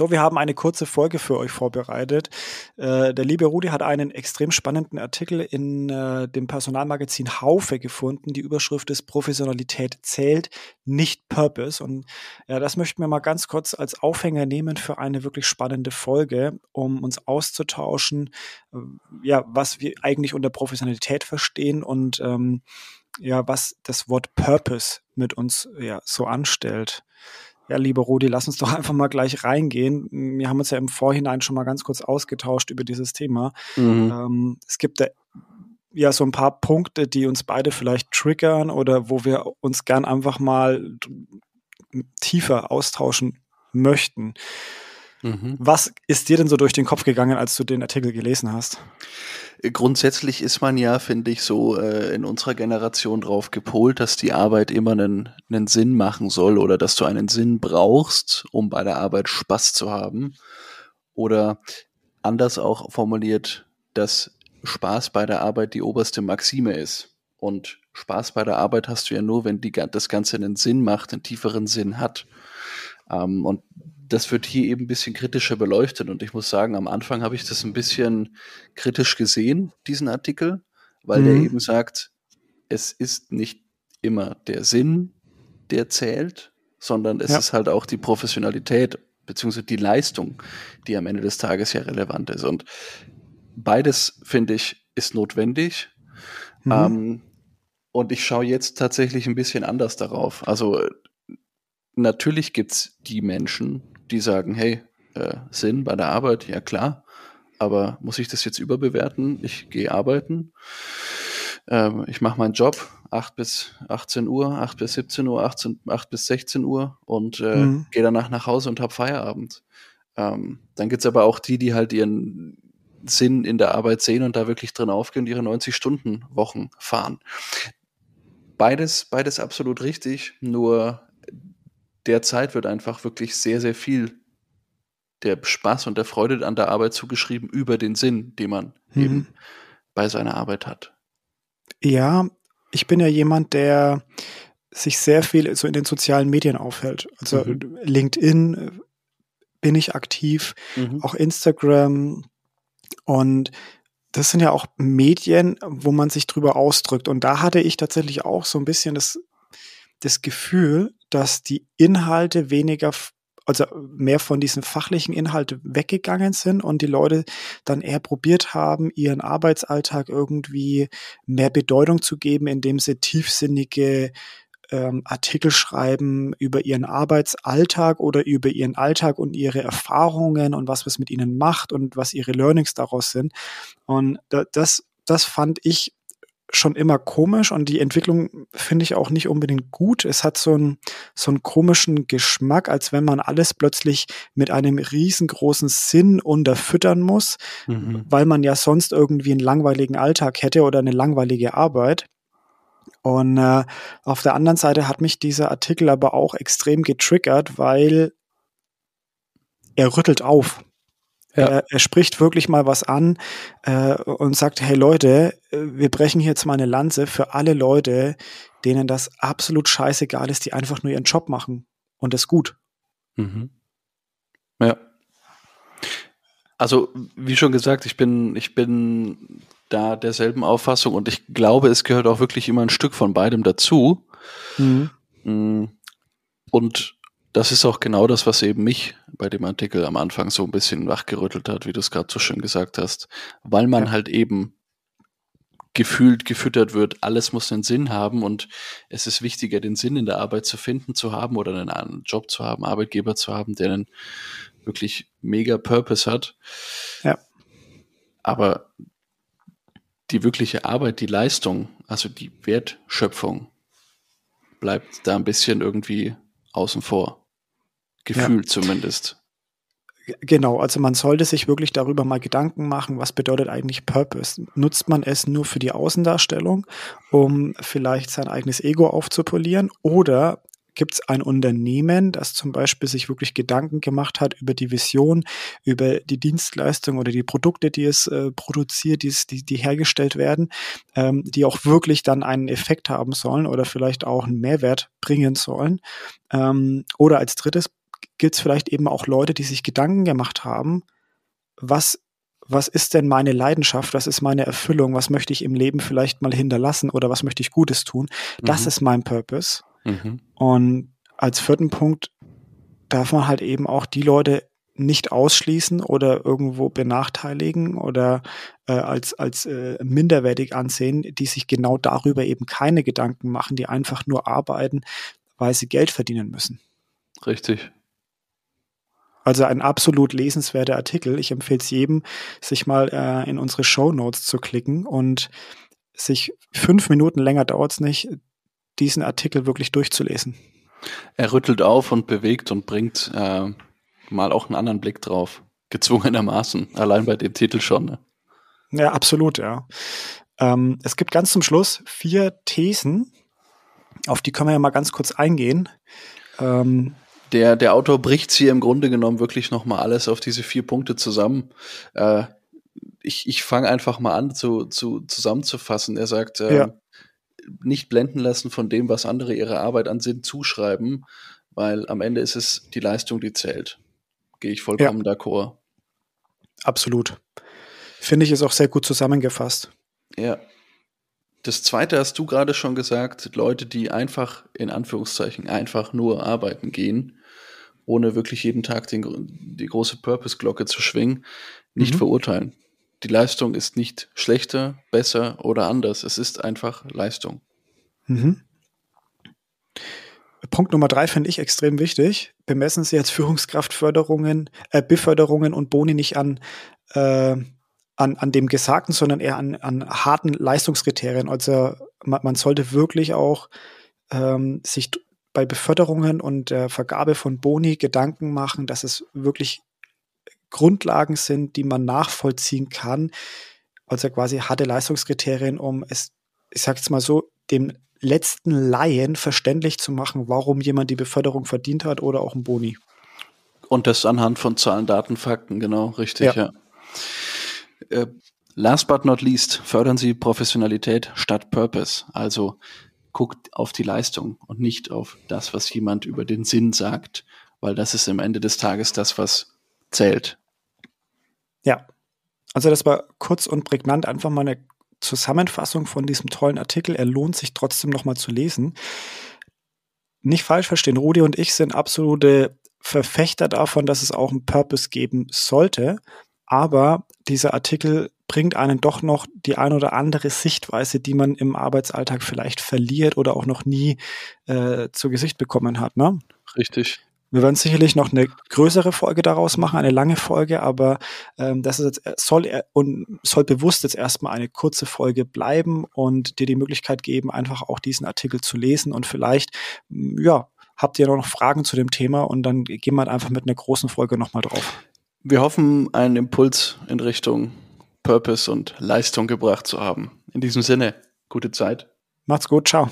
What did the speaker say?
So, wir haben eine kurze Folge für euch vorbereitet. Äh, der liebe Rudi hat einen extrem spannenden Artikel in äh, dem Personalmagazin Haufe gefunden. Die Überschrift ist Professionalität zählt, nicht Purpose. Und ja, das möchten wir mal ganz kurz als Aufhänger nehmen für eine wirklich spannende Folge, um uns auszutauschen, äh, ja, was wir eigentlich unter Professionalität verstehen und ähm, ja, was das Wort Purpose mit uns ja so anstellt. Ja, lieber Rudi, lass uns doch einfach mal gleich reingehen. Wir haben uns ja im Vorhinein schon mal ganz kurz ausgetauscht über dieses Thema. Mhm. Ähm, es gibt da ja so ein paar Punkte, die uns beide vielleicht triggern oder wo wir uns gern einfach mal tiefer austauschen möchten. Mhm. Was ist dir denn so durch den Kopf gegangen, als du den Artikel gelesen hast? Grundsätzlich ist man ja, finde ich, so äh, in unserer Generation drauf gepolt, dass die Arbeit immer einen, einen Sinn machen soll oder dass du einen Sinn brauchst, um bei der Arbeit Spaß zu haben. Oder anders auch formuliert, dass Spaß bei der Arbeit die oberste Maxime ist. Und Spaß bei der Arbeit hast du ja nur, wenn die, das Ganze einen Sinn macht, einen tieferen Sinn hat. Ähm, und das wird hier eben ein bisschen kritischer beleuchtet. Und ich muss sagen, am Anfang habe ich das ein bisschen kritisch gesehen, diesen Artikel, weil mhm. der eben sagt, es ist nicht immer der Sinn, der zählt, sondern es ja. ist halt auch die Professionalität beziehungsweise die Leistung, die am Ende des Tages ja relevant ist. Und beides, finde ich, ist notwendig. Mhm. Ähm, und ich schaue jetzt tatsächlich ein bisschen anders darauf. Also natürlich gibt es die Menschen, die sagen, hey, äh, Sinn bei der Arbeit, ja klar, aber muss ich das jetzt überbewerten? Ich gehe arbeiten, ähm, ich mache meinen Job, 8 bis 18 Uhr, 8 bis 17 Uhr, 18, 8 bis 16 Uhr und äh, mhm. gehe danach nach Hause und habe Feierabend. Ähm, dann gibt's aber auch die, die halt ihren Sinn in der Arbeit sehen und da wirklich drin aufgehen und ihre 90-Stunden-Wochen fahren. Beides, beides absolut richtig, nur derzeit wird einfach wirklich sehr, sehr viel der Spaß und der Freude an der Arbeit zugeschrieben über den Sinn, den man mhm. eben bei seiner Arbeit hat. Ja, ich bin ja jemand, der sich sehr viel so in den sozialen Medien aufhält. Also mhm. LinkedIn äh, bin ich aktiv, mhm. auch Instagram und das sind ja auch Medien, wo man sich drüber ausdrückt. Und da hatte ich tatsächlich auch so ein bisschen das, das Gefühl, dass die Inhalte weniger, also mehr von diesen fachlichen Inhalten weggegangen sind und die Leute dann eher probiert haben, ihren Arbeitsalltag irgendwie mehr Bedeutung zu geben, indem sie tiefsinnige ähm, Artikel schreiben über ihren Arbeitsalltag oder über ihren Alltag und ihre Erfahrungen und was es mit ihnen macht und was ihre Learnings daraus sind. Und das, das fand ich schon immer komisch und die Entwicklung finde ich auch nicht unbedingt gut. Es hat so einen, so einen komischen Geschmack, als wenn man alles plötzlich mit einem riesengroßen Sinn unterfüttern muss, mhm. weil man ja sonst irgendwie einen langweiligen Alltag hätte oder eine langweilige Arbeit. Und äh, auf der anderen Seite hat mich dieser Artikel aber auch extrem getriggert, weil er rüttelt auf. Ja. Er, er, spricht wirklich mal was an äh, und sagt, hey Leute, wir brechen hier jetzt mal eine Lanze für alle Leute, denen das absolut scheißegal ist, die einfach nur ihren Job machen und das gut. Mhm. Ja. Also, wie schon gesagt, ich bin, ich bin da derselben Auffassung und ich glaube, es gehört auch wirklich immer ein Stück von beidem dazu. Mhm. Mm. Und das ist auch genau das, was eben mich bei dem Artikel am Anfang so ein bisschen wachgerüttelt hat, wie du es gerade so schön gesagt hast, weil man ja. halt eben gefühlt gefüttert wird, alles muss einen Sinn haben und es ist wichtiger, den Sinn in der Arbeit zu finden, zu haben oder einen Job zu haben, Arbeitgeber zu haben, der einen wirklich mega Purpose hat. Ja. Aber die wirkliche Arbeit, die Leistung, also die Wertschöpfung bleibt da ein bisschen irgendwie außen vor. Gefühlt ja. zumindest. Genau, also man sollte sich wirklich darüber mal Gedanken machen, was bedeutet eigentlich Purpose? Nutzt man es nur für die Außendarstellung, um vielleicht sein eigenes Ego aufzupolieren? Oder gibt es ein Unternehmen, das zum Beispiel sich wirklich Gedanken gemacht hat über die Vision, über die Dienstleistung oder die Produkte, die es äh, produziert, die, die, die hergestellt werden, ähm, die auch wirklich dann einen Effekt haben sollen oder vielleicht auch einen Mehrwert bringen sollen? Ähm, oder als drittes gibt es vielleicht eben auch Leute, die sich Gedanken gemacht haben, was, was ist denn meine Leidenschaft, was ist meine Erfüllung, was möchte ich im Leben vielleicht mal hinterlassen oder was möchte ich Gutes tun. Das mhm. ist mein Purpose. Mhm. Und als vierten Punkt darf man halt eben auch die Leute nicht ausschließen oder irgendwo benachteiligen oder äh, als, als äh, minderwertig ansehen, die sich genau darüber eben keine Gedanken machen, die einfach nur arbeiten, weil sie Geld verdienen müssen. Richtig. Also ein absolut lesenswerter Artikel. Ich empfehle es jedem, sich mal äh, in unsere Show Notes zu klicken und sich fünf Minuten länger dauert es nicht, diesen Artikel wirklich durchzulesen. Er rüttelt auf und bewegt und bringt äh, mal auch einen anderen Blick drauf. Gezwungenermaßen, allein bei dem Titel schon. Ne? Ja, absolut, ja. Ähm, es gibt ganz zum Schluss vier Thesen, auf die können wir ja mal ganz kurz eingehen. Ähm, der, der Autor bricht hier im Grunde genommen wirklich nochmal alles auf diese vier Punkte zusammen. Äh, ich ich fange einfach mal an zu, zu, zusammenzufassen. Er sagt, äh, ja. nicht blenden lassen von dem, was andere ihre Arbeit an Sinn zuschreiben, weil am Ende ist es die Leistung, die zählt. Gehe ich vollkommen ja. d'accord. Absolut. Finde ich ist auch sehr gut zusammengefasst. Ja. Das zweite hast du gerade schon gesagt, Leute, die einfach, in Anführungszeichen, einfach nur arbeiten gehen, ohne wirklich jeden Tag den, die große Purpose-Glocke zu schwingen, nicht mhm. verurteilen. Die Leistung ist nicht schlechter, besser oder anders. Es ist einfach Leistung. Mhm. Punkt Nummer drei finde ich extrem wichtig. Bemessen Sie als Führungskraft Förderungen, äh, Beförderungen und Boni nicht an, äh, an, an dem Gesagten, sondern eher an, an harten Leistungskriterien. Also man, man sollte wirklich auch ähm, sich bei Beförderungen und der Vergabe von Boni Gedanken machen, dass es wirklich Grundlagen sind, die man nachvollziehen kann. Also quasi harte Leistungskriterien, um es, ich sag jetzt mal so, dem letzten Laien verständlich zu machen, warum jemand die Beförderung verdient hat oder auch ein Boni. Und das anhand von Zahlen, Daten, Fakten, genau, richtig, ja. ja. Äh, last but not least, fördern Sie Professionalität statt Purpose. Also guckt auf die Leistung und nicht auf das, was jemand über den Sinn sagt, weil das ist am Ende des Tages das, was zählt. Ja, also das war kurz und prägnant, einfach mal eine Zusammenfassung von diesem tollen Artikel. Er lohnt sich trotzdem nochmal zu lesen. Nicht falsch verstehen, Rudi und ich sind absolute Verfechter davon, dass es auch einen Purpose geben sollte. Aber dieser Artikel bringt einen doch noch die ein oder andere Sichtweise, die man im Arbeitsalltag vielleicht verliert oder auch noch nie äh, zu Gesicht bekommen hat. Ne? Richtig. Wir werden sicherlich noch eine größere Folge daraus machen, eine lange Folge, aber ähm, das ist jetzt, äh, soll er und soll bewusst jetzt erstmal eine kurze Folge bleiben und dir die Möglichkeit geben, einfach auch diesen Artikel zu lesen und vielleicht, ja, habt ihr noch Fragen zu dem Thema und dann gehen wir einfach mit einer großen Folge nochmal drauf. Wir hoffen, einen Impuls in Richtung Purpose und Leistung gebracht zu haben. In diesem Sinne, gute Zeit. Macht's gut, ciao.